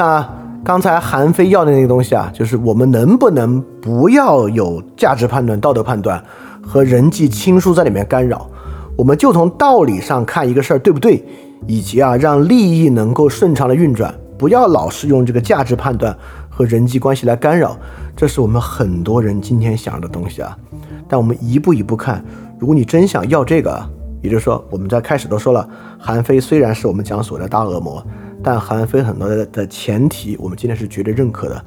那，刚才韩非要的那个东西啊，就是我们能不能不要有价值判断、道德判断和人际亲疏在里面干扰？我们就从道理上看一个事儿对不对，以及啊，让利益能够顺畅的运转，不要老是用这个价值判断和人际关系来干扰。这是我们很多人今天想的东西啊。但我们一步一步看，如果你真想要这个，也就是说，我们在开始都说了，韩非虽然是我们讲所谓的大恶魔，但韩非很多的的前提，我们今天是绝对认可的。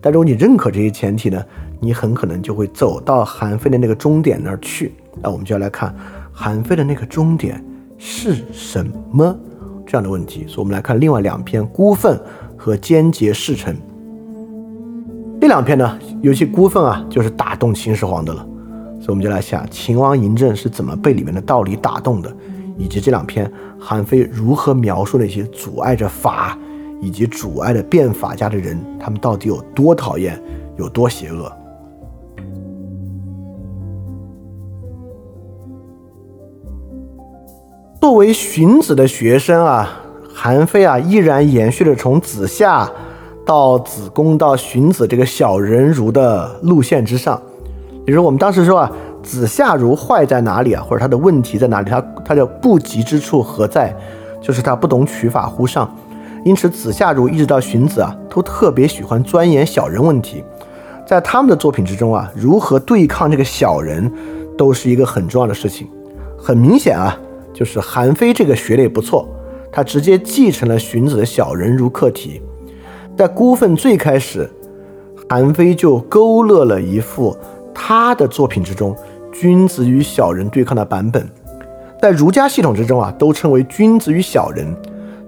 但如果你认可这些前提呢，你很可能就会走到韩非的那个终点那儿去。那我们就要来看。韩非的那个终点是什么？这样的问题，所以我们来看另外两篇《孤愤》和《坚节事臣》。这两篇呢，尤其《孤愤》啊，就是打动秦始皇的了。所以我们就来想，秦王嬴政是怎么被里面的道理打动的，以及这两篇韩非如何描述那些阻碍着法以及阻碍的变法家的人，他们到底有多讨厌，有多邪恶。作为荀子的学生啊，韩非啊依然延续了从子夏到子贡到荀子这个小人儒的路线之上。比如我们当时说啊，子夏如坏在哪里啊，或者他的问题在哪里？他他的不及之处何在？就是他不懂取法乎上。因此，子夏如一直到荀子啊，都特别喜欢钻研小人问题。在他们的作品之中啊，如何对抗这个小人，都是一个很重要的事情。很明显啊。就是韩非这个学的也不错，他直接继承了荀子的小人如课题。在《孤愤》最开始，韩非就勾勒了一幅他的作品之中君子与小人对抗的版本。在儒家系统之中啊，都称为君子与小人，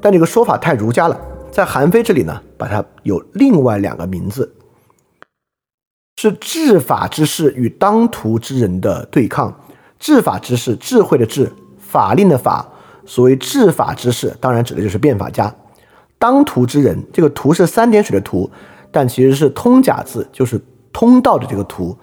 但这个说法太儒家了。在韩非这里呢，把它有另外两个名字，是治法之士与当涂之人的对抗。治法之士，智慧的智。法令的法，所谓治法之士，当然指的就是变法家。当涂之人，这个涂是三点水的涂，但其实是通假字，就是通道的这个涂。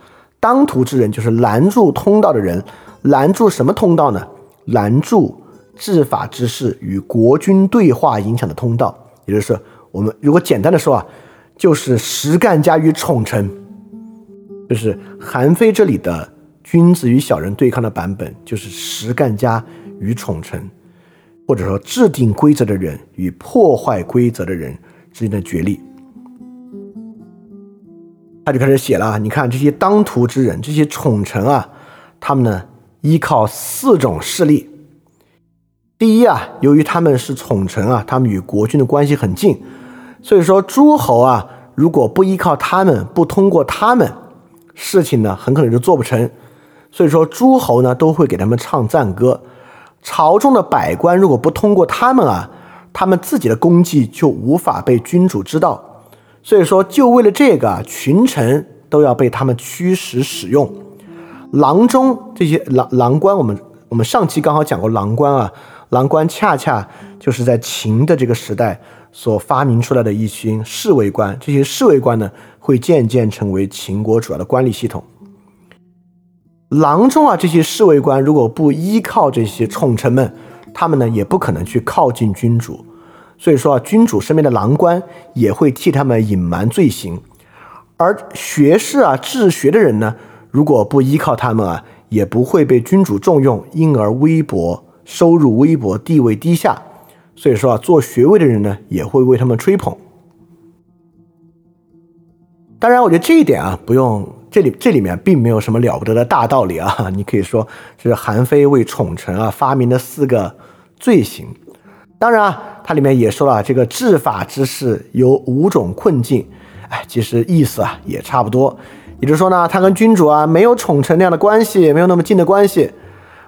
当涂之人就是拦住通道的人，拦住什么通道呢？拦住治法之士与国君对话影响的通道。也就是我们如果简单的说啊，就是实干家与宠臣，就是韩非这里的。君子与小人对抗的版本，就是实干家与宠臣，或者说制定规则的人与破坏规则的人之间的角力。他就开始写了，你看这些当涂之人，这些宠臣啊，他们呢依靠四种势力。第一啊，由于他们是宠臣啊，他们与国君的关系很近，所以说诸侯啊，如果不依靠他们，不通过他们，事情呢很可能就做不成。所以说，诸侯呢都会给他们唱赞歌，朝中的百官如果不通过他们啊，他们自己的功绩就无法被君主知道。所以说，就为了这个，群臣都要被他们驱使使用。郎中这些郎郎官，我们我们上期刚好讲过郎官啊，郎官恰恰就是在秦的这个时代所发明出来的一群侍卫官。这些侍卫官呢，会渐渐成为秦国主要的官吏系统。郎中啊，这些侍卫官如果不依靠这些宠臣们，他们呢也不可能去靠近君主。所以说啊，君主身边的郎官也会替他们隐瞒罪行。而学士啊，治学的人呢，如果不依靠他们啊，也不会被君主重用，因而微薄，收入微薄，地位低下。所以说啊，做学位的人呢，也会为他们吹捧。当然，我觉得这一点啊，不用。这里这里面并没有什么了不得的大道理啊！你可以说这是韩非为宠臣啊发明的四个罪行。当然啊，它里面也说了这个治法之事有五种困境。哎，其实意思啊也差不多。也就是说呢，他跟君主啊没有宠臣那样的关系，没有那么近的关系。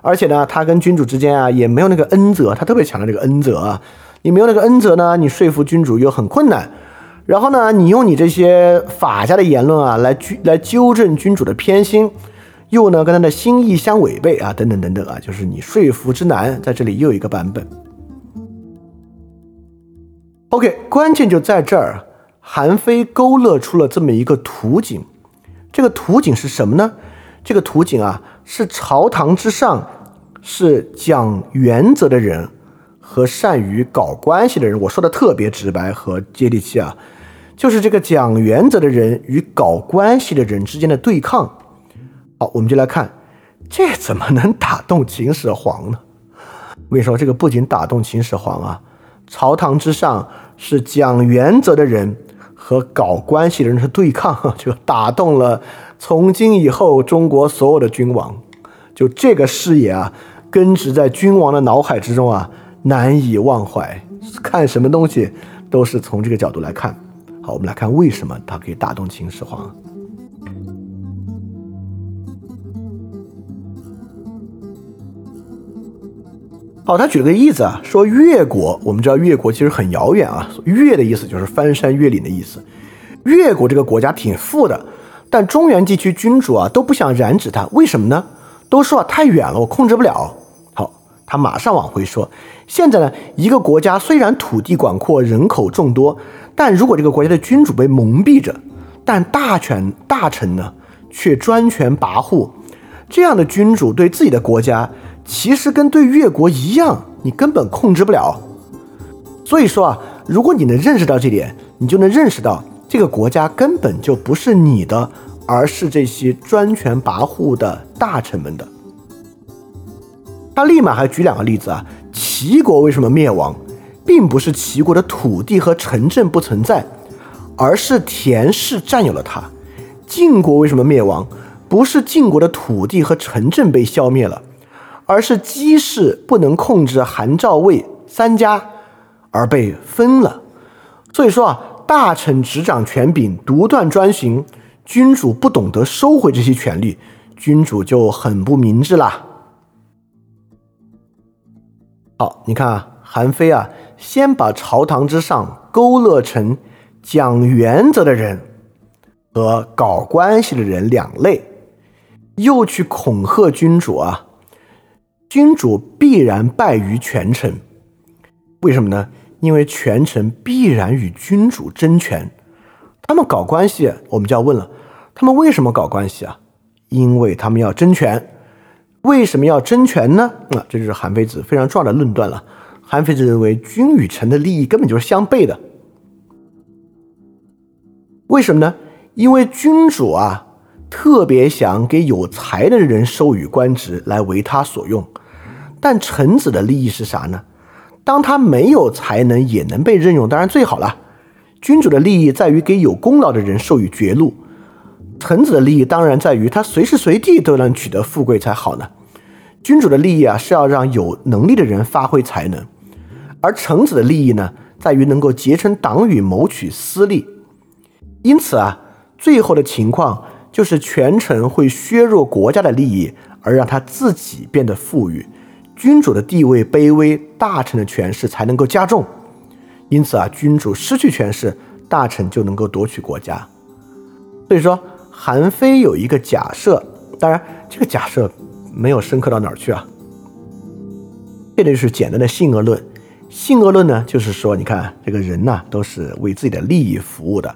而且呢，他跟君主之间啊也没有那个恩泽，他特别强调这个恩泽啊。你没有那个恩泽呢，你说服君主又很困难。然后呢，你用你这些法家的言论啊，来纠来纠正君主的偏心，又呢跟他的心意相违背啊，等等等等啊，就是你说服之难，在这里又一个版本。OK，关键就在这儿，韩非勾勒出了这么一个图景，这个图景是什么呢？这个图景啊，是朝堂之上是讲原则的人和善于搞关系的人。我说的特别直白和接地气啊，就是这个讲原则的人与搞关系的人之间的对抗。好，我们就来看，这怎么能打动秦始皇呢？我跟你说，这个不仅打动秦始皇啊，朝堂之上是讲原则的人和搞关系的人的对抗，就打动了从今以后中国所有的君王。就这个视野啊，根植在君王的脑海之中啊，难以忘怀。看什么东西都是从这个角度来看。好，我们来看为什么他可以打动秦始皇。好，他举了个例子啊，说越国，我们知道越国其实很遥远啊。越的意思就是翻山越岭的意思。越国这个国家挺富的，但中原地区君主啊都不想染指他，为什么呢？都说啊太远了，我控制不了。好，他马上往回说，现在呢，一个国家虽然土地广阔，人口众多，但如果这个国家的君主被蒙蔽着，但大权大臣呢却专权跋扈，这样的君主对自己的国家。其实跟对越国一样，你根本控制不了。所以说啊，如果你能认识到这点，你就能认识到这个国家根本就不是你的，而是这些专权跋扈的大臣们的。他立马还举两个例子啊，齐国为什么灭亡，并不是齐国的土地和城镇不存在，而是田氏占有了它；晋国为什么灭亡，不是晋国的土地和城镇被消灭了。而是姬氏不能控制韩赵魏三家，而被分了。所以说啊，大臣执掌权柄，独断专行，君主不懂得收回这些权利，君主就很不明智啦。好，你看啊，韩非啊，先把朝堂之上勾勒成讲原则的人和搞关系的人两类，又去恐吓君主啊。君主必然败于权臣，为什么呢？因为权臣必然与君主争权，他们搞关系，我们就要问了：他们为什么搞关系啊？因为他们要争权。为什么要争权呢？啊，这就是韩非子非常重要的论断了。韩非子认为，君与臣的利益根本就是相悖的。为什么呢？因为君主啊。特别想给有才的人授予官职来为他所用，但臣子的利益是啥呢？当他没有才能也能被任用，当然最好了。君主的利益在于给有功劳的人授予爵禄，臣子的利益当然在于他随时随地都能取得富贵才好呢。君主的利益啊是要让有能力的人发挥才能，而臣子的利益呢在于能够结成党羽谋取私利。因此啊，最后的情况。就是权臣会削弱国家的利益，而让他自己变得富裕，君主的地位卑微，大臣的权势才能够加重。因此啊，君主失去权势，大臣就能够夺取国家。所以说，韩非有一个假设，当然这个假设没有深刻到哪儿去啊。这就是简单的性恶论。性恶论呢，就是说，你看这个人呐，都是为自己的利益服务的。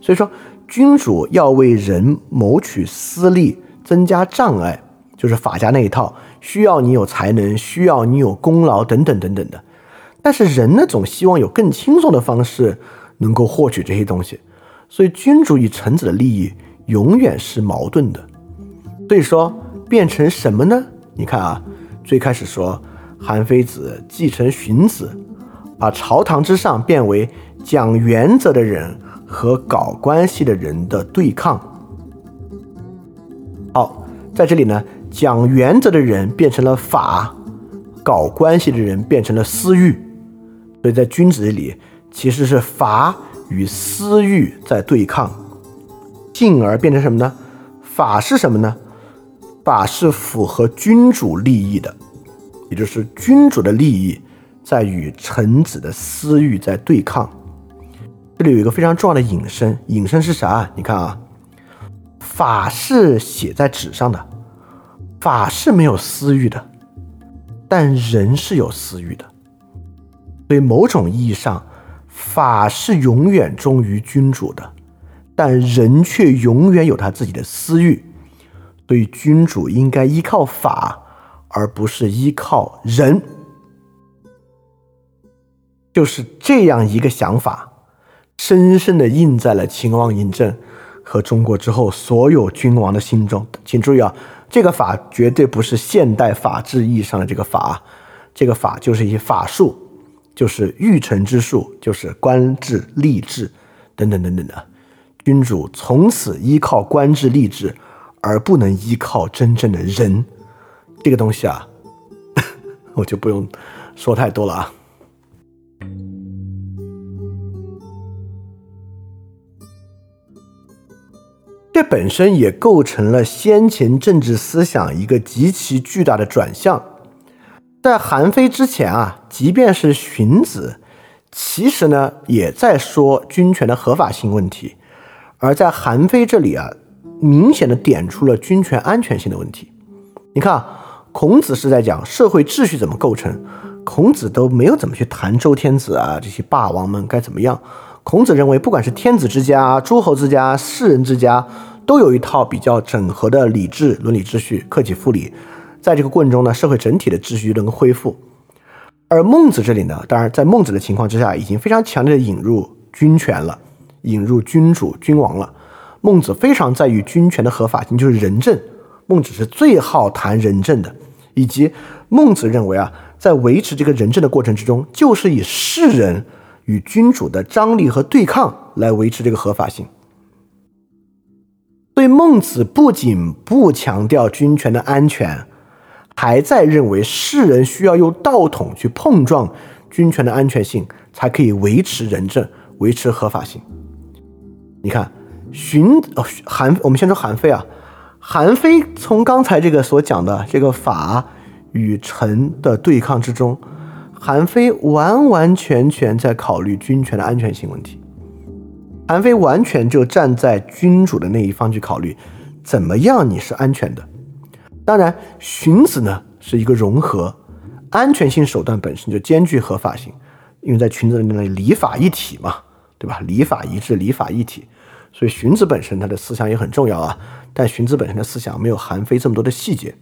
所以说。君主要为人谋取私利，增加障碍，就是法家那一套，需要你有才能，需要你有功劳，等等等等的。但是人呢，总希望有更轻松的方式能够获取这些东西，所以君主与臣子的利益永远是矛盾的。所以说，变成什么呢？你看啊，最开始说韩非子继承荀子，把朝堂之上变为讲原则的人。和搞关系的人的对抗。好，在这里呢，讲原则的人变成了法，搞关系的人变成了私欲。所以在君子这里，其实是法与私欲在对抗，进而变成什么呢？法是什么呢？法是符合君主利益的，也就是君主的利益在与臣子的私欲在对抗。这里有一个非常重要的引申，引申是啥？你看啊，法是写在纸上的，法是没有私欲的，但人是有私欲的。所以某种意义上，法是永远忠于君主的，但人却永远有他自己的私欲。所以君主应该依靠法，而不是依靠人。就是这样一个想法，深深的印在了秦王嬴政和中国之后所有君王的心中。请注意啊，这个法绝对不是现代法治意义上的这个法，这个法就是一些法术，就是御臣之术，就是官制、吏治等等等等的。君主从此依靠官制、吏治，而不能依靠真正的人。这个东西啊，我就不用说太多了啊。本身也构成了先秦政治思想一个极其巨大的转向。在韩非之前啊，即便是荀子，其实呢也在说君权的合法性问题；而在韩非这里啊，明显的点出了君权安全性的问题。你看，孔子是在讲社会秩序怎么构成，孔子都没有怎么去谈周天子啊这些霸王们该怎么样。孔子认为，不管是天子之家、诸侯之家、士人之家，都有一套比较整合的礼制、伦理秩序，克己复礼。在这个过程中呢，社会整体的秩序能够恢复。而孟子这里呢，当然在孟子的情况之下，已经非常强烈的引入君权了，引入君主、君王了。孟子非常在于君权的合法性，就是仁政。孟子是最好谈仁政的，以及孟子认为啊，在维持这个仁政的过程之中，就是以世人。与君主的张力和对抗来维持这个合法性。对孟子不仅不强调君权的安全，还在认为世人需要用道统去碰撞君权的安全性，才可以维持仁政、维持合法性。你看，荀哦韩，我们先说韩非啊，韩非从刚才这个所讲的这个法与臣的对抗之中。韩非完完全全在考虑君权的安全性问题，韩非完全就站在君主的那一方去考虑，怎么样你是安全的。当然，荀子呢是一个融合，安全性手段本身就兼具合法性，因为在荀子里面礼法一体嘛，对吧？礼法一致，礼法一体，所以荀子本身他的思想也很重要啊。但荀子本身的思想没有韩非这么多的细节。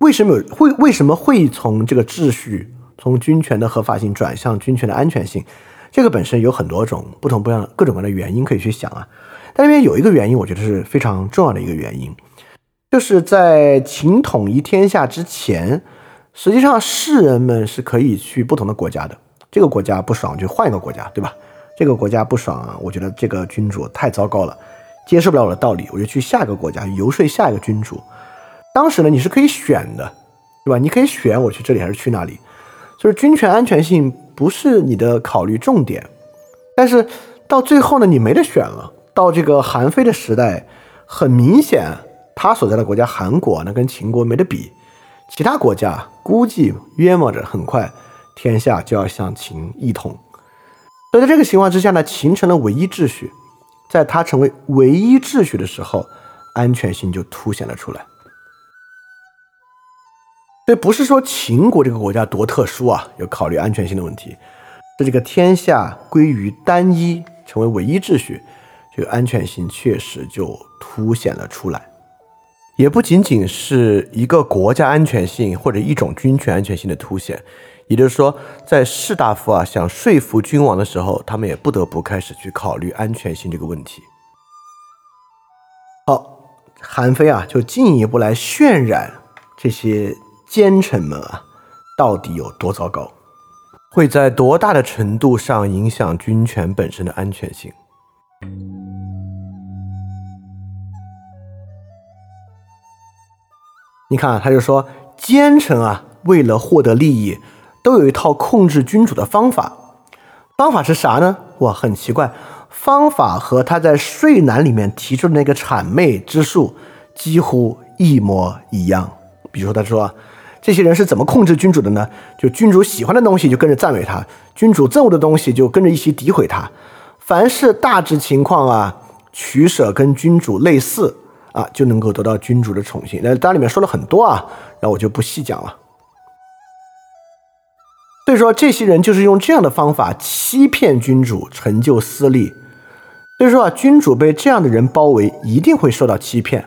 为什么会为什么会从这个秩序、从军权的合法性转向军权的安全性？这个本身有很多种不同不一样各种各样的原因可以去想啊。但里面有一个原因，我觉得是非常重要的一个原因，就是在秦统一天下之前，实际上士人们是可以去不同的国家的。这个国家不爽就换一个国家，对吧？这个国家不爽啊，我觉得这个君主太糟糕了，接受不了我的道理，我就去下一个国家游说下一个君主。当时呢，你是可以选的，对吧？你可以选我去这里还是去那里，就是军权安全性不是你的考虑重点。但是到最后呢，你没得选了。到这个韩非的时代，很明显，他所在的国家韩国呢，跟秦国没得比。其他国家估计约摸着很快天下就要向秦一统。所以在这个情况之下呢，秦成了唯一秩序。在他成为唯一秩序的时候，安全性就凸显了出来。所以不是说秦国这个国家多特殊啊，要考虑安全性的问题，是这个天下归于单一，成为唯一秩序，这个安全性确实就凸显了出来。也不仅仅是一个国家安全性或者一种军权安全性的凸显，也就是说，在士大夫啊想说服君王的时候，他们也不得不开始去考虑安全性这个问题。好，韩非啊就进一步来渲染这些。奸臣们啊，到底有多糟糕？会在多大的程度上影响军权本身的安全性？你看，他就说，奸臣啊，为了获得利益，都有一套控制君主的方法。方法是啥呢？哇，很奇怪，方法和他在税难里面提出的那个谄媚之术几乎一模一样。比如说，他说。这些人是怎么控制君主的呢？就君主喜欢的东西就跟着赞美他，君主憎恶的东西就跟着一起诋毁他。凡是大致情况啊，取舍跟君主类似啊，就能够得到君主的宠幸。那当然里面说了很多啊，那我就不细讲了。所以说，这些人就是用这样的方法欺骗君主，成就私利。所以说啊，君主被这样的人包围，一定会受到欺骗。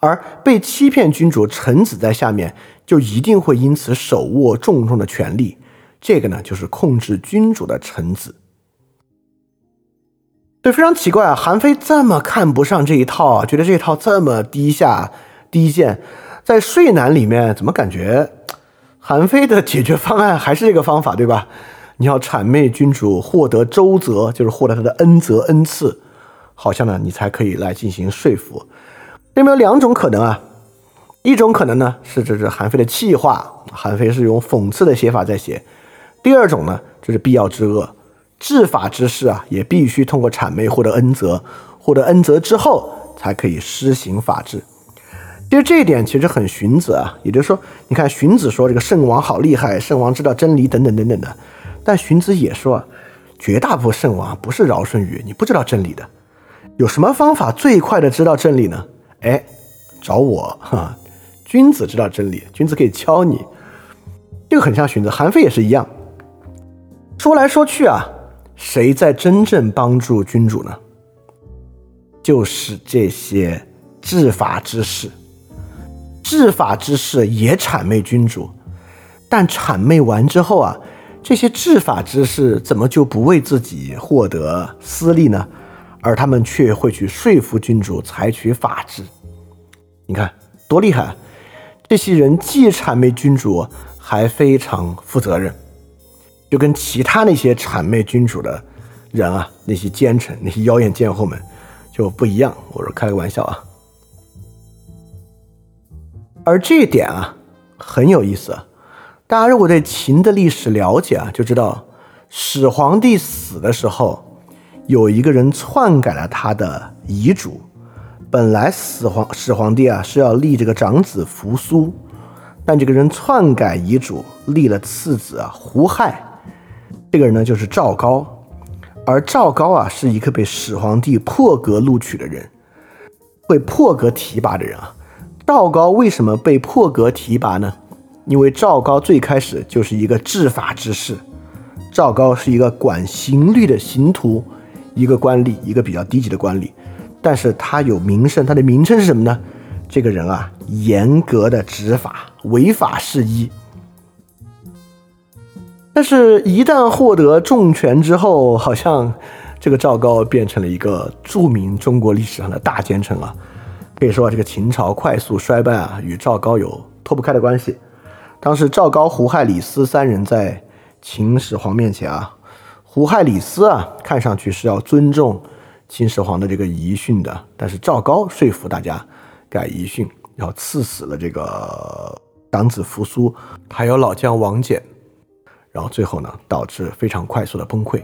而被欺骗君主臣子在下面，就一定会因此手握重重的权力，这个呢就是控制君主的臣子。对，非常奇怪啊，韩非这么看不上这一套，觉得这一套这么低下低贱，在税难里面怎么感觉韩非的解决方案还是这个方法，对吧？你要谄媚君主，获得周泽，就是获得他的恩泽恩赐，好像呢，你才可以来进行说服。有没有两种可能啊？一种可能呢是这是韩非的气话，韩非是用讽刺的写法在写。第二种呢，这是必要之恶，治法之事啊，也必须通过谄媚获得恩泽，获得恩泽之后才可以施行法治。其实这一点其实很荀子啊，也就是说，你看荀子说这个圣王好厉害，圣王知道真理等等等等的。但荀子也说，绝大部分圣王不是尧舜禹，你不知道真理的。有什么方法最快的知道真理呢？哎，找我哈，君子知道真理，君子可以教你。这个很像荀子，韩非也是一样。说来说去啊，谁在真正帮助君主呢？就是这些治法之士。治法之士也谄媚君主，但谄媚完之后啊。这些治法之士怎么就不为自己获得私利呢？而他们却会去说服君主采取法治。你看多厉害！这些人既谄媚君主，还非常负责任，就跟其他那些谄媚君主的人啊，那些奸臣、那些妖艳贱后们就不一样。我说开个玩笑啊。而这一点啊，很有意思。大家如果对秦的历史了解啊，就知道始皇帝死的时候，有一个人篡改了他的遗嘱。本来始皇始皇帝啊是要立这个长子扶苏，但这个人篡改遗嘱，立了次子啊胡亥。这个人呢就是赵高，而赵高啊是一个被始皇帝破格录取的人，被破格提拔的人啊。赵高为什么被破格提拔呢？因为赵高最开始就是一个治法之士，赵高是一个管刑律的刑徒，一个官吏，一个比较低级的官吏，但是他有名声，他的名称是什么呢？这个人啊，严格的执法，违法是一。但是，一旦获得重权之后，好像这个赵高变成了一个著名中国历史上的大奸臣啊，可以说啊这个秦朝快速衰败啊，与赵高有脱不开的关系。当时赵高、胡亥、李斯三人在秦始皇面前啊，胡亥、李斯啊，看上去是要尊重秦始皇的这个遗训的，但是赵高说服大家改遗训，要赐死了这个长子扶苏，还有老将王翦，然后最后呢，导致非常快速的崩溃。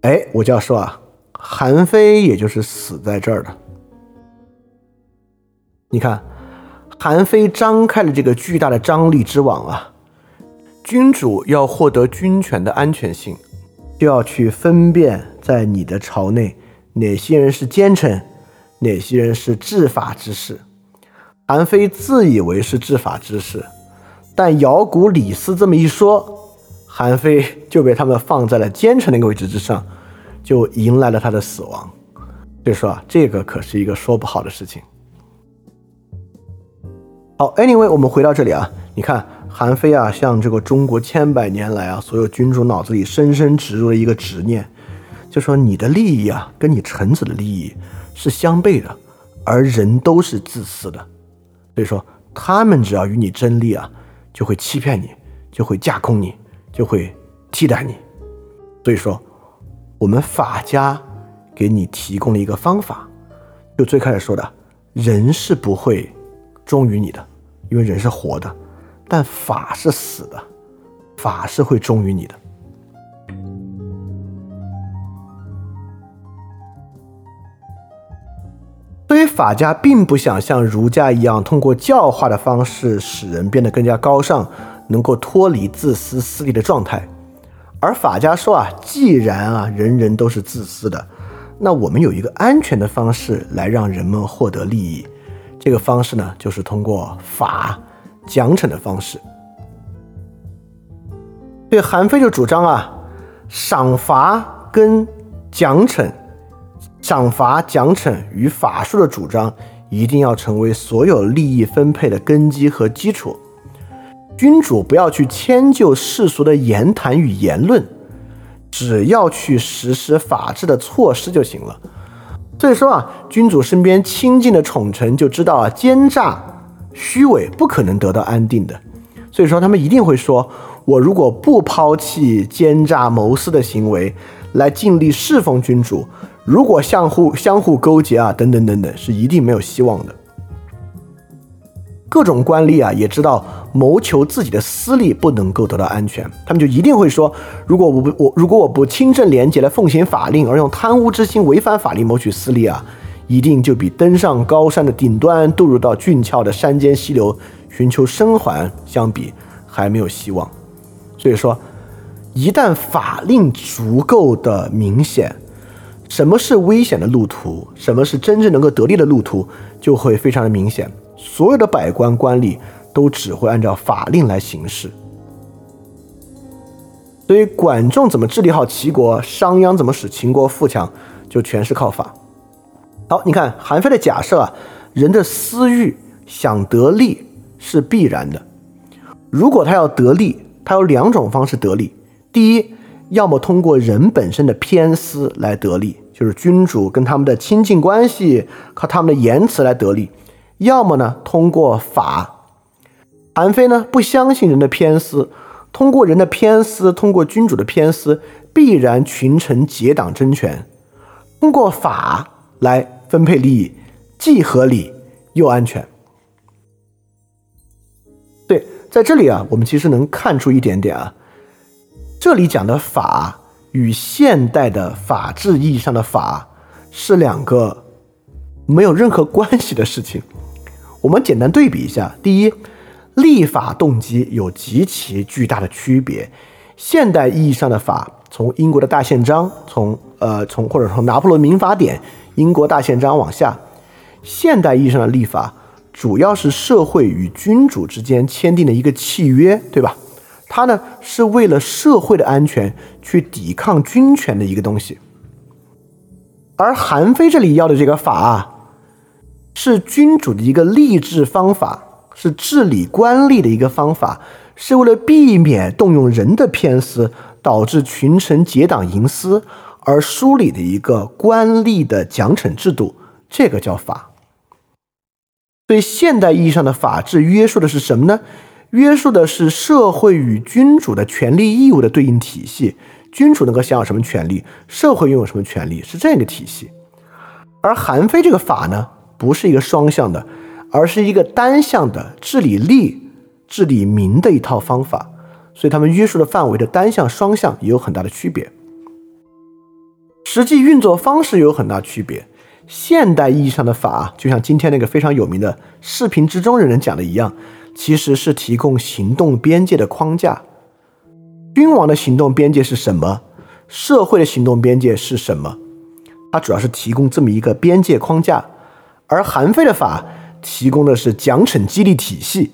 哎，我就要说啊，韩非也就是死在这儿的，你看。韩非张开了这个巨大的张力之网啊！君主要获得军权的安全性，就要去分辨在你的朝内哪些人是奸臣，哪些人是治法之士。韩非自以为是治法之士，但尧古李斯这么一说，韩非就被他们放在了奸臣那个位置之上，就迎来了他的死亡。所以说啊，这个可是一个说不好的事情。好，Anyway，我们回到这里啊，你看韩非啊，像这个中国千百年来啊，所有君主脑子里深深植入了一个执念，就说你的利益啊，跟你臣子的利益是相悖的，而人都是自私的，所以说他们只要与你争利啊，就会欺骗你，就会架空你，就会替代你，所以说我们法家给你提供了一个方法，就最开始说的，人是不会忠于你的。因为人是活的，但法是死的，法是会忠于你的。所以法家并不想像儒家一样，通过教化的方式使人变得更加高尚，能够脱离自私私利的状态。而法家说啊，既然啊人人都是自私的，那我们有一个安全的方式来让人们获得利益。这个方式呢，就是通过法奖惩的方式。对韩非就主张啊，赏罚跟奖惩，赏罚奖惩与法术的主张，一定要成为所有利益分配的根基和基础。君主不要去迁就世俗的言谈与言论，只要去实施法治的措施就行了。所以说啊，君主身边亲近的宠臣就知道啊，奸诈、虚伪不可能得到安定的。所以说，他们一定会说：我如果不抛弃奸诈谋私的行为，来尽力侍奉君主，如果相互相互勾结啊，等等等等，是一定没有希望的。各种官吏啊，也知道谋求自己的私利不能够得到安全，他们就一定会说：如果我不我如果我不清正廉洁来奉行法令，而用贪污之心违反法令谋取私利啊，一定就比登上高山的顶端，渡入到俊俏的山间溪流寻求生还相比还没有希望。所以说，一旦法令足够的明显，什么是危险的路途，什么是真正能够得利的路途，就会非常的明显。所有的百官官吏都只会按照法令来行事，所以管仲怎么治理好齐国，商鞅怎么使秦国富强，就全是靠法。好，你看韩非的假设啊，人的私欲想得利是必然的。如果他要得利，他有两种方式得利：第一，要么通过人本身的偏私来得利，就是君主跟他们的亲近关系，靠他们的言辞来得利。要么呢，通过法。韩非呢不相信人的偏私，通过人的偏私，通过君主的偏私，必然群臣结党争权。通过法来分配利益，既合理又安全。对，在这里啊，我们其实能看出一点点啊，这里讲的法与现代的法治意义上的法是两个没有任何关系的事情。我们简单对比一下：第一，立法动机有极其巨大的区别。现代意义上的法，从英国的大宪章，从呃从或者从拿破仑民法典、英国大宪章往下，现代意义上的立法，主要是社会与君主之间签订的一个契约，对吧？它呢是为了社会的安全去抵抗君权的一个东西。而韩非这里要的这个法啊。是君主的一个吏治方法，是治理官吏的一个方法，是为了避免动用人的偏私，导致群臣结党营私而梳理的一个官吏的奖惩制度，这个叫法。所以，现代意义上的法治约束的是什么呢？约束的是社会与君主的权利义务的对应体系。君主能够享有什么权利，社会拥有什么权利，是这样一个体系。而韩非这个法呢？不是一个双向的，而是一个单向的治理利、治理民的一套方法，所以他们约束的范围的单向、双向也有很大的区别，实际运作方式也有很大区别。现代意义上的法，就像今天那个非常有名的视频之中的人讲的一样，其实是提供行动边界的框架。君王的行动边界是什么？社会的行动边界是什么？它主要是提供这么一个边界框架。而韩非的法提供的是奖惩激励体系，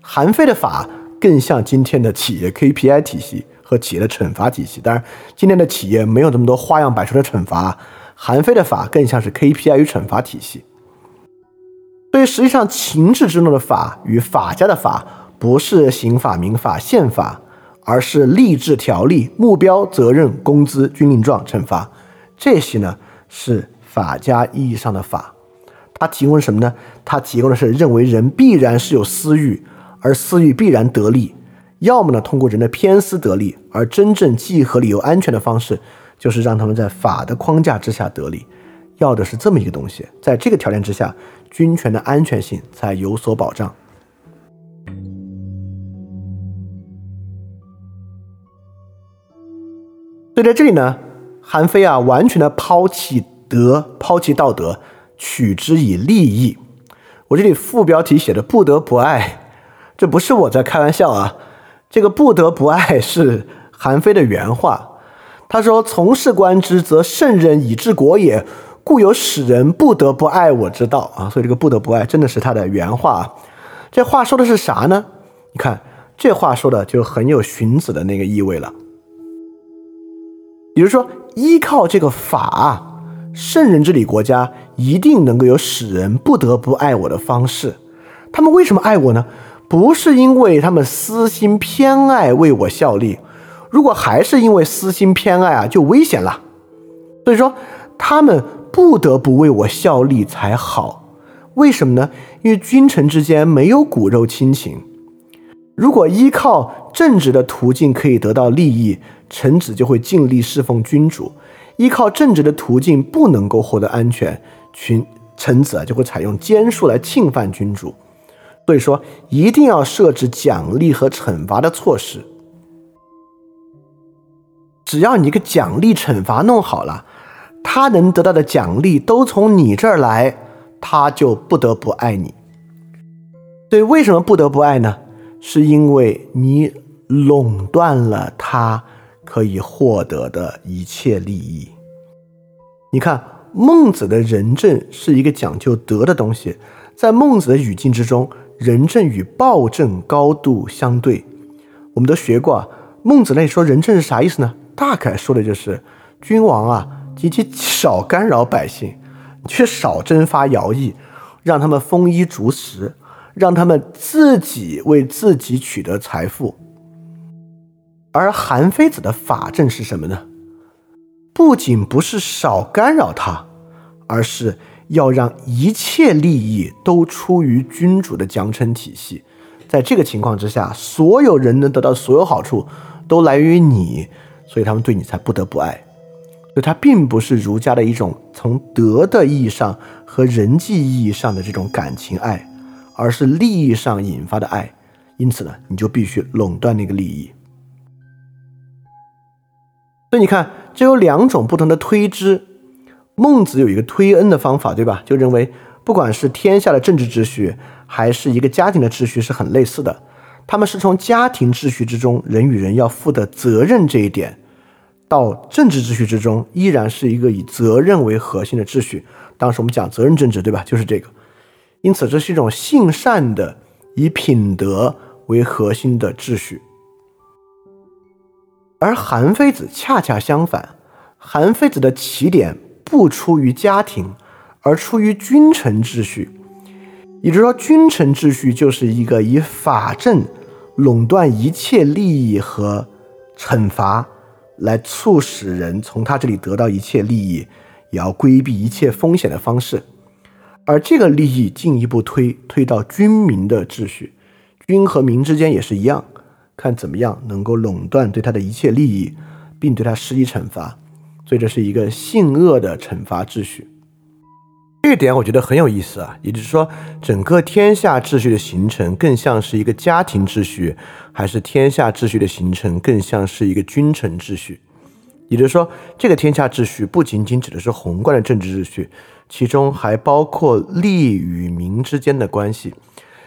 韩非的法更像今天的企业 KPI 体系和企业的惩罚体系。当然，今天的企业没有这么多花样百出的惩罚，韩非的法更像是 KPI 与惩罚体系。所以，实际上情志之中的法与法家的法不是刑法、民法、宪法，而是吏治条例、目标、责任、工资、军令状、惩罚，这些呢是法家意义上的法。他提供什么呢？他提供的是认为人必然是有私欲，而私欲必然得利，要么呢通过人的偏私得利，而真正既合理又安全的方式，就是让他们在法的框架之下得利，要的是这么一个东西。在这个条件之下，军权的安全性才有所保障。所以在这里呢，韩非啊，完全的抛弃德，抛弃道德。取之以利益，我这里副标题写的“不得不爱”，这不是我在开玩笑啊，这个“不得不爱”是韩非的原话。他说：“从事官之，则圣人以治国也，故有使人不得不爱我之道啊。”所以这个“不得不爱”真的是他的原话啊。这话说的是啥呢？你看这话说的就很有荀子的那个意味了，比如说依靠这个法。圣人治理国家，一定能够有使人不得不爱我的方式。他们为什么爱我呢？不是因为他们私心偏爱为我效力。如果还是因为私心偏爱啊，就危险了。所以说，他们不得不为我效力才好。为什么呢？因为君臣之间没有骨肉亲情。如果依靠正直的途径可以得到利益，臣子就会尽力侍奉君主；依靠正直的途径不能够获得安全，群臣子啊就会采用奸术来侵犯君主。所以说，一定要设置奖励和惩罚的措施。只要你一个奖励惩罚弄好了，他能得到的奖励都从你这儿来，他就不得不爱你。对，为什么不得不爱呢？是因为你垄断了他可以获得的一切利益。你看，孟子的仁政是一个讲究德的东西，在孟子的语境之中。仁政与暴政高度相对，我们都学过啊。孟子那说仁政是啥意思呢？大概说的就是君王啊，极其少干扰百姓，却少征发徭役，让他们丰衣足食，让他们自己为自己取得财富。而韩非子的法政是什么呢？不仅不是少干扰他，而是。要让一切利益都出于君主的奖惩体系，在这个情况之下，所有人能得到所有好处，都来源于你，所以他们对你才不得不爱。所以它并不是儒家的一种从德的意义上和人际意义上的这种感情爱，而是利益上引发的爱。因此呢，你就必须垄断那个利益。所以你看，这有两种不同的推知。孟子有一个推恩的方法，对吧？就认为不管是天下的政治秩序，还是一个家庭的秩序，是很类似的。他们是从家庭秩序之中人与人要负的责任这一点，到政治秩序之中，依然是一个以责任为核心的秩序。当时我们讲责任政治，对吧？就是这个。因此，这是一种性善的、以品德为核心的秩序。而韩非子恰恰相反，韩非子的起点。不出于家庭，而出于君臣秩序。也就是说，君臣秩序就是一个以法政垄断一切利益和惩罚，来促使人从他这里得到一切利益，也要规避一切风险的方式。而这个利益进一步推推到军民的秩序，军和民之间也是一样，看怎么样能够垄断对他的一切利益，并对他施以惩罚。所以这是一个性恶的惩罚秩序，这点我觉得很有意思啊。也就是说，整个天下秩序的形成更像是一个家庭秩序，还是天下秩序的形成更像是一个君臣秩序？也就是说，这个天下秩序不仅仅指的是宏观的政治秩序，其中还包括利与民之间的关系。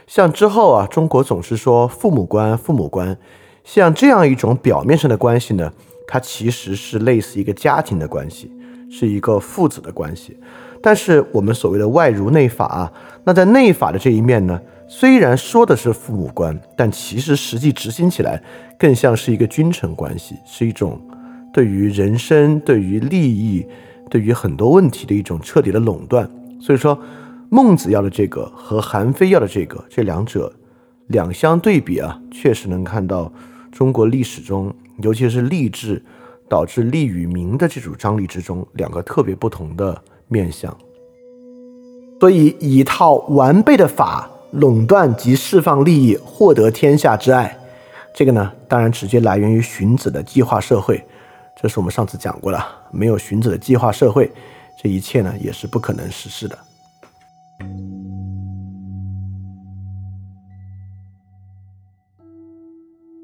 像之后啊，中国总是说父母官，父母官，像这样一种表面上的关系呢？它其实是类似一个家庭的关系，是一个父子的关系。但是我们所谓的外儒内法，那在内法的这一面呢，虽然说的是父母官，但其实实际执行起来更像是一个君臣关系，是一种对于人生、对于利益、对于很多问题的一种彻底的垄断。所以说，孟子要的这个和韩非要的这个，这两者两相对比啊，确实能看到中国历史中。尤其是吏治导致利与民的这种张力之中，两个特别不同的面相。所以，以一套完备的法垄断及释放利益，获得天下之爱，这个呢，当然直接来源于荀子的计划社会。这是我们上次讲过了，没有荀子的计划社会，这一切呢，也是不可能实施的。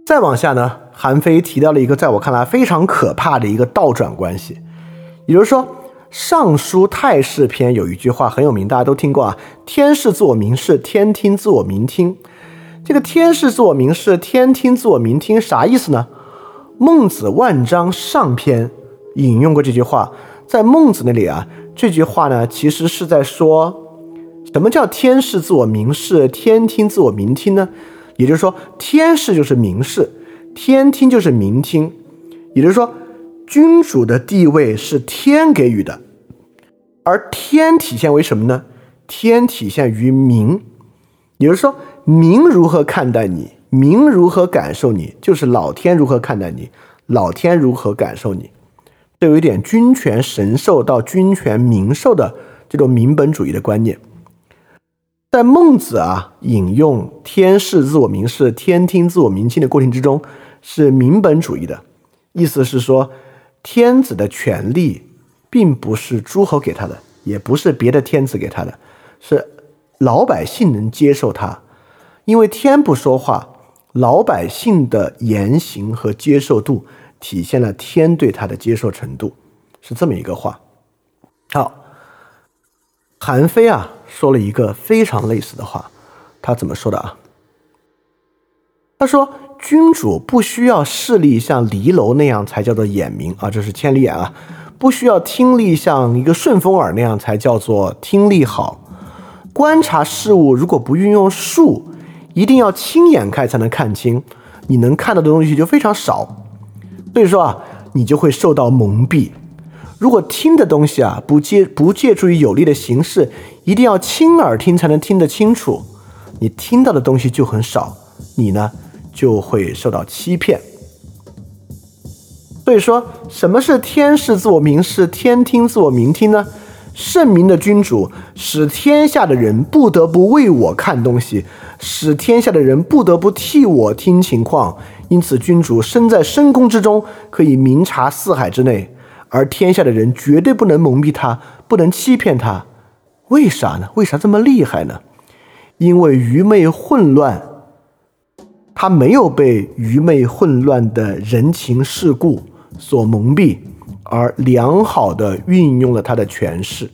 再往下呢，韩非提到了一个在我看来非常可怕的一个倒转关系，也就是说，《尚书太史篇》有一句话很有名，大家都听过啊：“天视自我民视，天听自我民听。”这个“天视自我民视，天听自我民听”啥意思呢？孟子万章上篇引用过这句话，在孟子那里啊，这句话呢，其实是在说什么叫“天视自我民视，天听自我民听”呢？也就是说，天视就是民视，天听就是民听。也就是说，君主的地位是天给予的，而天体现为什么呢？天体现于民。也就是说，民如何看待你，民如何感受你，就是老天如何看待你，老天如何感受你。这有一点君权神授到君权民授的这种民本主义的观念。在孟子啊引用“天视自我明视，天听自我明听”的过程之中，是民本主义的，意思是说，天子的权力并不是诸侯给他的，也不是别的天子给他的，是老百姓能接受他，因为天不说话，老百姓的言行和接受度体现了天对他的接受程度，是这么一个话。好，韩非啊。说了一个非常类似的话，他怎么说的啊？他说：“君主不需要视力像离楼那样才叫做眼明啊，这是千里眼啊；不需要听力像一个顺风耳那样才叫做听力好。观察事物如果不运用术，一定要亲眼看才能看清，你能看到的东西就非常少。所以说啊，你就会受到蒙蔽。”如果听的东西啊，不借不借助于有力的形式，一定要亲耳听才能听得清楚。你听到的东西就很少，你呢就会受到欺骗。所以说，什么是天视自我明视，天听自我明听呢？圣明的君主使天下的人不得不为我看东西，使天下的人不得不替我听情况。因此，君主身在深宫之中，可以明察四海之内。而天下的人绝对不能蒙蔽他，不能欺骗他，为啥呢？为啥这么厉害呢？因为愚昧混乱，他没有被愚昧混乱的人情世故所蒙蔽，而良好的运用了他的权势。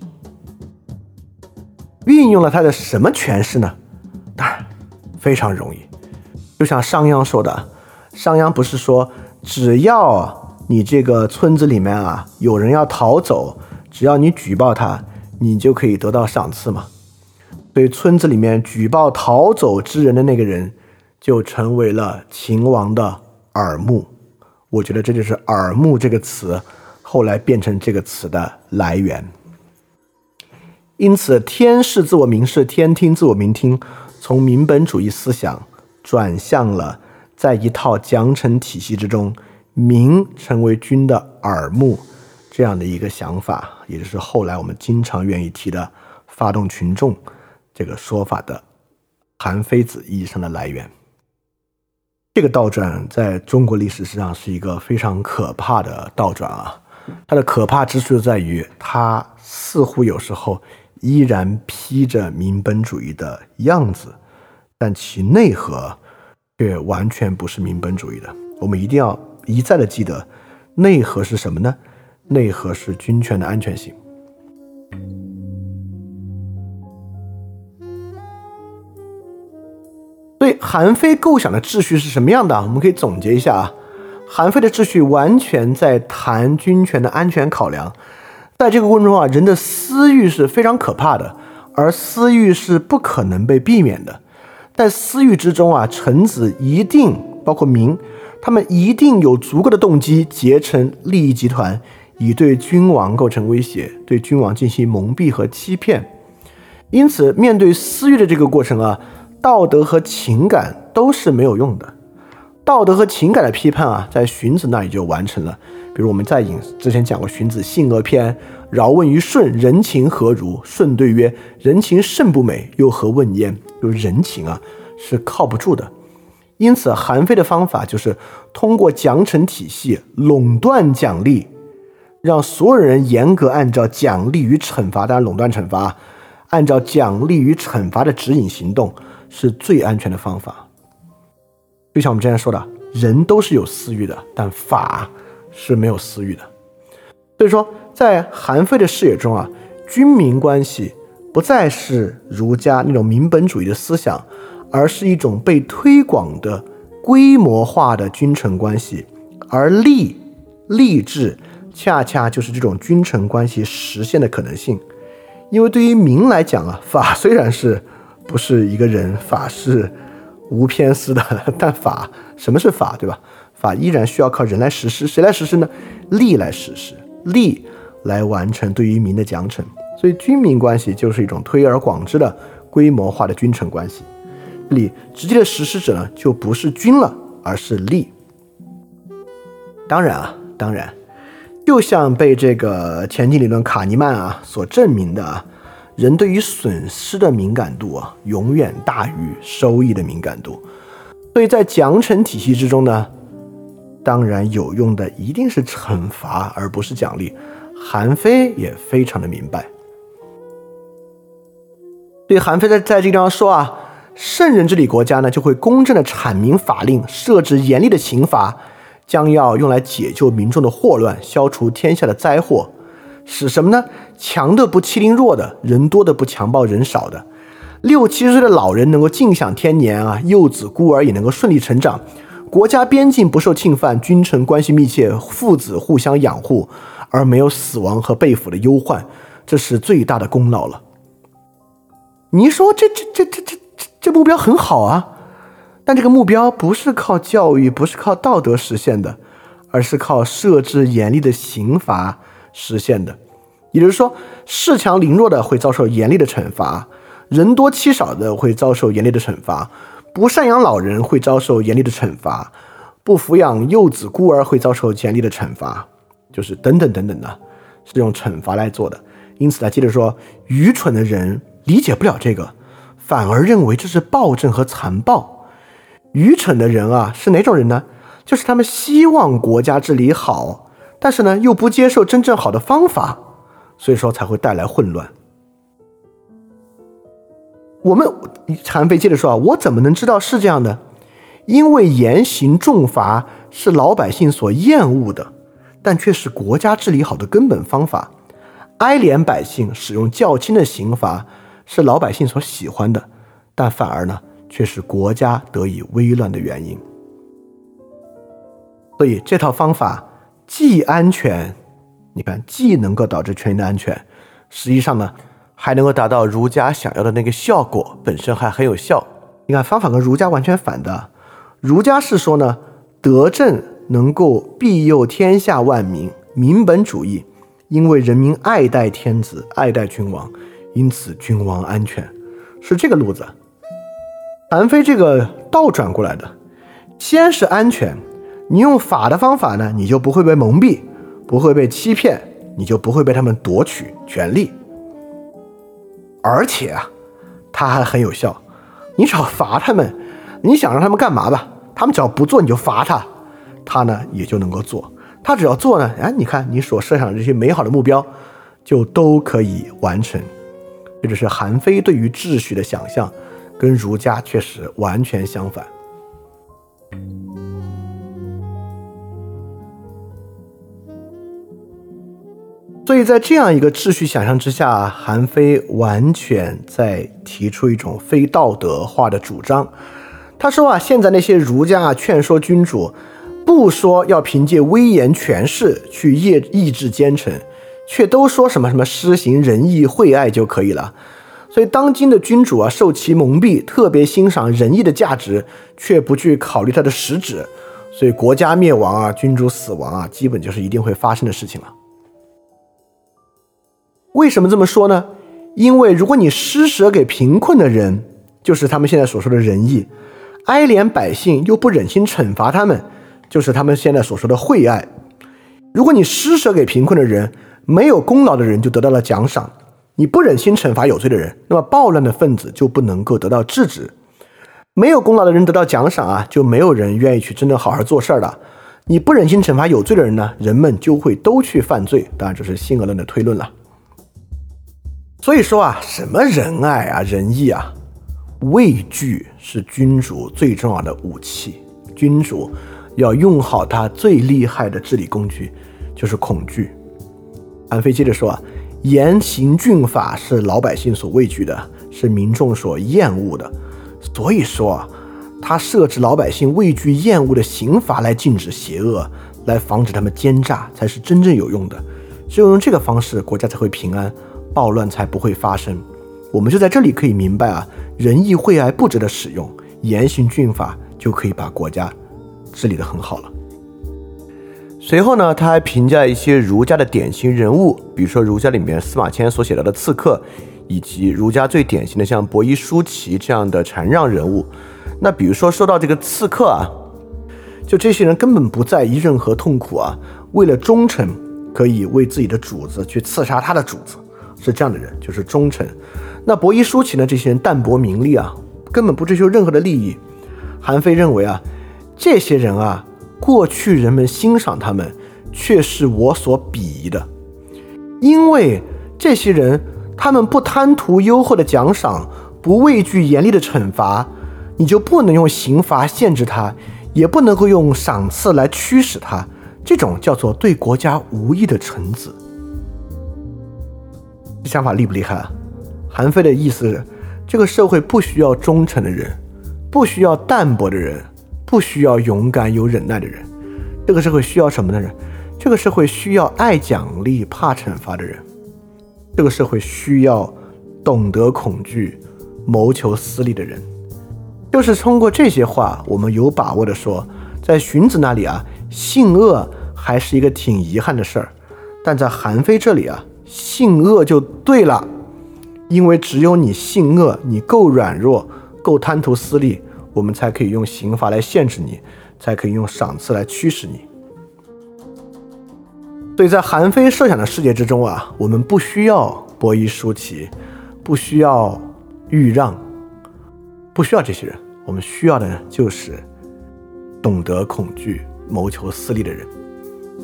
运用了他的什么权势呢？当然非常容易，就像商鞅说的，商鞅不是说只要。你这个村子里面啊，有人要逃走，只要你举报他，你就可以得到赏赐嘛。所以村子里面举报逃走之人的那个人，就成为了秦王的耳目。我觉得这就是“耳目”这个词后来变成这个词的来源。因此，天视自我明视，天听自我明听，从民本主义思想转向了在一套奖惩体系之中。民成为君的耳目，这样的一个想法，也就是后来我们经常愿意提的“发动群众”这个说法的韩非子意义上的来源。这个倒转在中国历史上是一个非常可怕的倒转啊！它的可怕之处在于，它似乎有时候依然披着民本主义的样子，但其内核却完全不是民本主义的。我们一定要。一再的记得，内核是什么呢？内核是军权的安全性。对韩非构想的秩序是什么样的？我们可以总结一下啊。韩非的秩序完全在谈军权的安全考量。在这个过程中啊，人的私欲是非常可怕的，而私欲是不可能被避免的。在私欲之中啊，臣子一定包括民。他们一定有足够的动机结成利益集团，以对君王构成威胁，对君王进行蒙蔽和欺骗。因此，面对私欲的这个过程啊，道德和情感都是没有用的。道德和情感的批判啊，在荀子那里就完成了。比如我们在引之前讲过荀子《性恶篇》，尧问于舜：“人情何如？”舜对曰：“人情甚不美，又何问焉？”就是人情啊，是靠不住的。因此，韩非的方法就是通过奖惩体系垄断奖励，让所有人严格按照奖励与惩罚，当然垄断惩罚，按照奖励与惩罚的指引行动是最安全的方法。就像我们之前说的，人都是有私欲的，但法是没有私欲的。所以说，在韩非的视野中啊，军民关系不再是儒家那种民本主义的思想。而是一种被推广的规模化的君臣关系，而利利治恰恰就是这种君臣关系实现的可能性。因为对于民来讲啊，法虽然是不是一个人，法是无偏私的，但法什么是法，对吧？法依然需要靠人来实施，谁来实施呢？吏来实施，吏来完成对于民的奖惩。所以军民关系就是一种推而广之的规模化的君臣关系。这里直接的实施者呢，就不是君了，而是吏。当然啊，当然，就像被这个前景理论卡尼曼啊所证明的啊，人对于损失的敏感度啊，永远大于收益的敏感度。所以在奖惩体系之中呢，当然有用的一定是惩罚，而不是奖励。韩非也非常的明白。对韩非在在这地方说啊，圣人治理国家呢，就会公正的阐明法令，设置严厉的刑罚。将要用来解救民众的祸乱，消除天下的灾祸，使什么呢？强的不欺凌弱的，人多的不强暴人少的，六七十岁的老人能够尽享天年啊，幼子孤儿也能够顺利成长，国家边境不受侵犯，君臣关系密切，父子互相养护，而没有死亡和被俘的忧患，这是最大的功劳了。你说这这这这这这这目标很好啊。但这个目标不是靠教育，不是靠道德实现的，而是靠设置严厉的刑罚实现的。也就是说，恃强凌弱的会遭受严厉的惩罚，人多欺少的会遭受严厉的惩罚，不赡养老人会遭受严厉的惩罚，不抚养幼子孤儿会遭受严厉的惩罚，就是等等等等的，是用惩罚来做的。因此，他接着说，愚蠢的人理解不了这个，反而认为这是暴政和残暴。愚蠢的人啊，是哪种人呢？就是他们希望国家治理好，但是呢，又不接受真正好的方法，所以说才会带来混乱。我们韩非接着说啊，我怎么能知道是这样的？因为严刑重罚是老百姓所厌恶的，但却是国家治理好的根本方法。哀怜百姓，使用较轻的刑罚是老百姓所喜欢的，但反而呢？却是国家得以危乱的原因，所以这套方法既安全，你看既能够导致全民的安全，实际上呢还能够达到儒家想要的那个效果，本身还很有效。你看方法跟儒家完全反的，儒家是说呢德政能够庇佑天下万民，民本主义，因为人民爱戴天子，爱戴君王，因此君王安全，是这个路子。韩非这个倒转过来的，先是安全，你用法的方法呢，你就不会被蒙蔽，不会被欺骗，你就不会被他们夺取权利。而且啊，它还很有效，你只要罚他们，你想让他们干嘛吧，他们只要不做，你就罚他，他呢也就能够做。他只要做呢，哎，你看你所设想的这些美好的目标，就都可以完成。这就是韩非对于秩序的想象。跟儒家确实完全相反，所以在这样一个秩序想象之下，韩非完全在提出一种非道德化的主张。他说啊，现在那些儒家啊劝说君主，不说要凭借威严权势去抑抑制奸臣，却都说什么什么施行仁义惠爱就可以了。所以，当今的君主啊，受其蒙蔽，特别欣赏仁义的价值，却不去考虑它的实质，所以国家灭亡啊，君主死亡啊，基本就是一定会发生的事情了。为什么这么说呢？因为如果你施舍给贫困的人，就是他们现在所说的仁义；哀怜百姓又不忍心惩罚他们，就是他们现在所说的惠爱。如果你施舍给贫困的人，没有功劳的人就得到了奖赏。你不忍心惩罚有罪的人，那么暴乱的分子就不能够得到制止；没有功劳的人得到奖赏啊，就没有人愿意去真正好好做事儿了。你不忍心惩罚有罪的人呢，人们就会都去犯罪。当然，这是性格论的推论了。所以说啊，什么仁爱啊、仁义啊，畏惧是君主最重要的武器。君主要用好他最厉害的治理工具，就是恐惧。安飞接着说啊。严刑峻法是老百姓所畏惧的，是民众所厌恶的。所以说啊，他设置老百姓畏惧厌恶的刑罚来禁止邪恶，来防止他们奸诈，才是真正有用的。只有用这个方式，国家才会平安，暴乱才不会发生。我们就在这里可以明白啊，仁义惠爱不值得使用，严刑峻法就可以把国家治理得很好了。随后呢，他还评价一些儒家的典型人物，比如说儒家里面司马迁所写到的刺客，以及儒家最典型的像伯夷叔齐这样的禅让人物。那比如说说到这个刺客啊，就这些人根本不在意任何痛苦啊，为了忠诚可以为自己的主子去刺杀他的主子，是这样的人，就是忠诚。那伯夷叔齐呢，这些人淡泊名利啊，根本不追求任何的利益。韩非认为啊，这些人啊，过去人们欣赏他们，却是我所鄙夷的，因为这些人他们不贪图优厚的奖赏，不畏惧严厉的惩罚，你就不能用刑罚限制他，也不能够用赏赐来驱使他，这种叫做对国家无益的臣子。这想法厉不厉害啊？韩非的意思是，这个社会不需要忠诚的人。不需要淡泊的人，不需要勇敢有忍耐的人，这个社会需要什么的人？这个社会需要爱奖励怕惩罚的人，这个社会需要懂得恐惧谋求私利的人。就是通过这些话，我们有把握的说，在荀子那里啊，性恶还是一个挺遗憾的事儿，但在韩非这里啊，性恶就对了，因为只有你性恶，你够软弱。够贪图私利，我们才可以用刑罚来限制你，才可以用赏赐来驱使你。所以在韩非设想的世界之中啊，我们不需要博夷叔齐，不需要豫让，不需要这些人，我们需要的呢，就是懂得恐惧、谋求私利的人。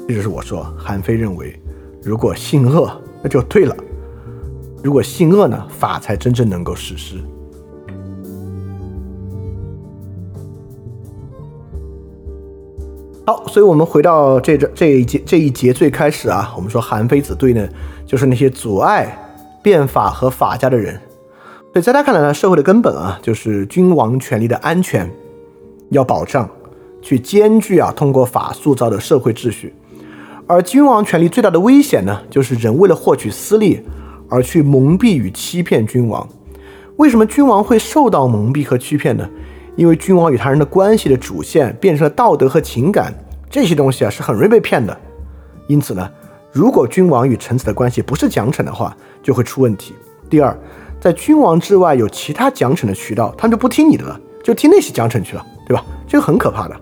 这就是我说，韩非认为，如果性恶，那就对了；如果性恶呢，法才真正能够实施。好，所以我们回到这这这一节这一节最开始啊，我们说韩非子对呢，就是那些阻碍变法和法家的人。所以在他看来呢，社会的根本啊，就是君王权力的安全要保障，去兼具啊通过法塑造的社会秩序。而君王权力最大的危险呢，就是人为了获取私利而去蒙蔽与欺骗君王。为什么君王会受到蒙蔽和欺骗呢？因为君王与他人的关系的主线变成了道德和情感这些东西啊，是很容易被骗的。因此呢，如果君王与臣子的关系不是奖惩的话，就会出问题。第二，在君王之外有其他奖惩的渠道，他们就不听你的了，就听那些奖惩去了，对吧？这个很可怕的。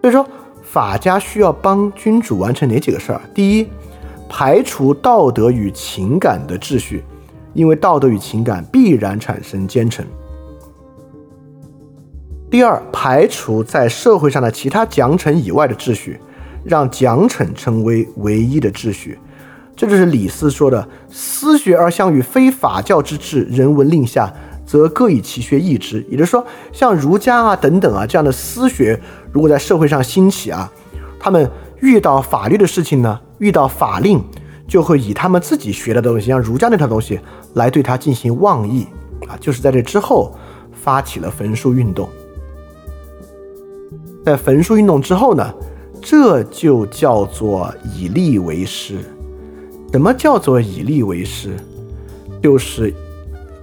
所以说，法家需要帮君主完成哪几个事儿？第一，排除道德与情感的秩序，因为道德与情感必然产生奸臣。第二，排除在社会上的其他奖惩以外的秩序，让奖惩成为唯一的秩序。这就是李斯说的“私学而相与非法教之治，人文令下，则各以其学易之”。也就是说，像儒家啊等等啊这样的私学，如果在社会上兴起啊，他们遇到法律的事情呢，遇到法令，就会以他们自己学的东西，像儒家那套东西来对他进行妄议啊。就是在这之后发起了焚书运动。在焚书运动之后呢，这就叫做以利为师。什么叫做以利为师？就是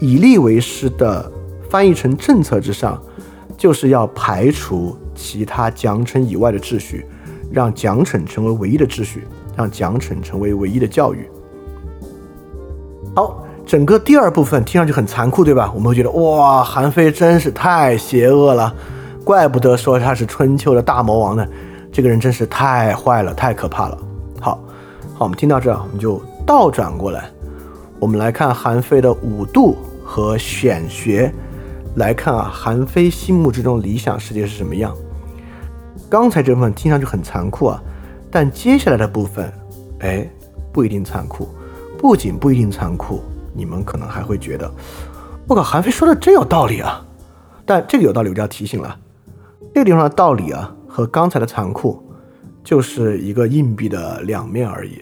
以利为师的翻译成政策之上，就是要排除其他奖惩以外的秩序，让奖惩成为唯一的秩序，让奖惩成为唯一的教育。好，整个第二部分听上去很残酷，对吧？我们会觉得哇，韩非真是太邪恶了。怪不得说他是春秋的大魔王呢，这个人真是太坏了，太可怕了。好，好，我们听到这，我们就倒转过来，我们来看韩非的五度和选学，来看啊，韩非心目之中理想世界是什么样？刚才这部分听上去很残酷啊，但接下来的部分，哎，不一定残酷，不仅不一定残酷，你们可能还会觉得，我靠，韩非说的真有道理啊。但这个有道理，我就要提醒了。这个地方的道理啊，和刚才的残酷，就是一个硬币的两面而已。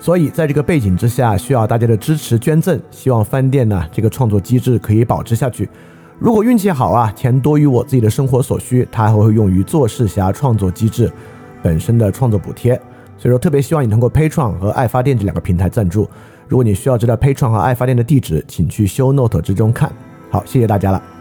所以在这个背景之下，需要大家的支持捐赠，希望饭店呢这个创作机制可以保持下去。如果运气好啊，钱多于我自己的生活所需，它还会用于做事侠创作机制本身的创作补贴。所以说，特别希望你通过 Patreon 和爱发电这两个平台赞助。如果你需要知道 Patreon 和爱发电的地址，请去 Show Note 之中看。好，谢谢大家了。